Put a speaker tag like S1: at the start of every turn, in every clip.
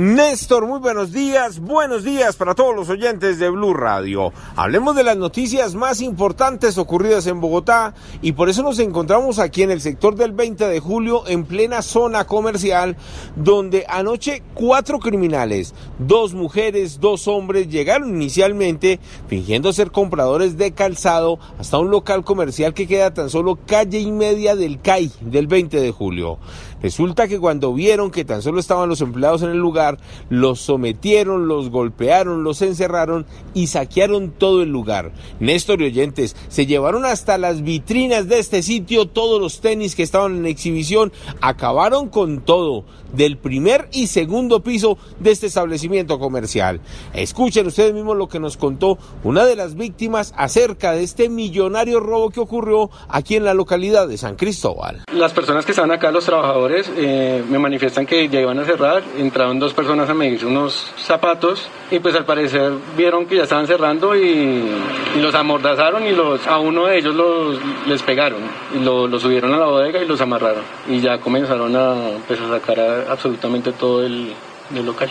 S1: Néstor, muy buenos días, buenos días para todos los oyentes de Blue Radio. Hablemos de las noticias más importantes ocurridas en Bogotá y por eso nos encontramos aquí en el sector del 20 de julio en plena zona comercial donde anoche cuatro criminales, dos mujeres, dos hombres llegaron inicialmente fingiendo ser compradores de calzado hasta un local comercial que queda tan solo calle y media del CAI del 20 de julio. Resulta que cuando vieron que tan solo estaban los empleados en el lugar, los sometieron, los golpearon, los encerraron y saquearon todo el lugar. Néstor y oyentes, se llevaron hasta las vitrinas de este sitio todos los tenis que estaban en exhibición, acabaron con todo, del primer y segundo piso de este establecimiento comercial. Escuchen ustedes mismos lo que nos contó una de las víctimas acerca de este millonario robo que ocurrió aquí en la localidad de San Cristóbal.
S2: Las personas que estaban acá, los trabajadores, eh, me manifiestan que ya iban a cerrar, entraron dos personas a medirse unos zapatos y pues al parecer vieron que ya estaban cerrando y, los amordazaron y los, a uno de ellos los, les pegaron y lo, lo, subieron a la bodega y los amarraron y ya comenzaron a, pues, a sacar a, absolutamente todo el, local.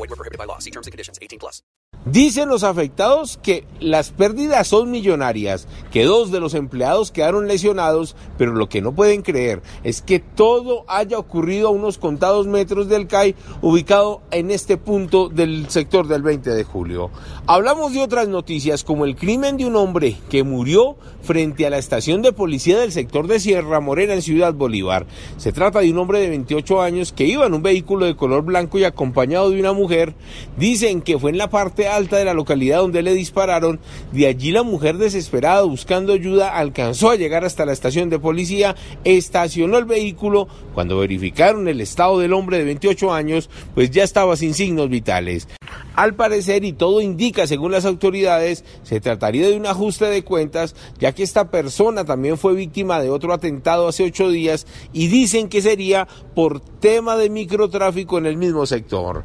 S3: Void were prohibited by law. See terms and conditions 18 plus.
S1: Dicen los afectados que las pérdidas son millonarias, que dos de los empleados quedaron lesionados, pero lo que no pueden creer es que todo haya ocurrido a unos contados metros del CAI ubicado en este punto del sector del 20 de julio. Hablamos de otras noticias como el crimen de un hombre que murió frente a la estación de policía del sector de Sierra Morena en Ciudad Bolívar. Se trata de un hombre de 28 años que iba en un vehículo de color blanco y acompañado de una Dicen que fue en la parte alta de la localidad donde le dispararon. De allí la mujer desesperada buscando ayuda alcanzó a llegar hasta la estación de policía, estacionó el vehículo. Cuando verificaron el estado del hombre de 28 años, pues ya estaba sin signos vitales. Al parecer, y todo indica según las autoridades, se trataría de un ajuste de cuentas, ya que esta persona también fue víctima de otro atentado hace ocho días y dicen que sería por tema de microtráfico en el mismo sector.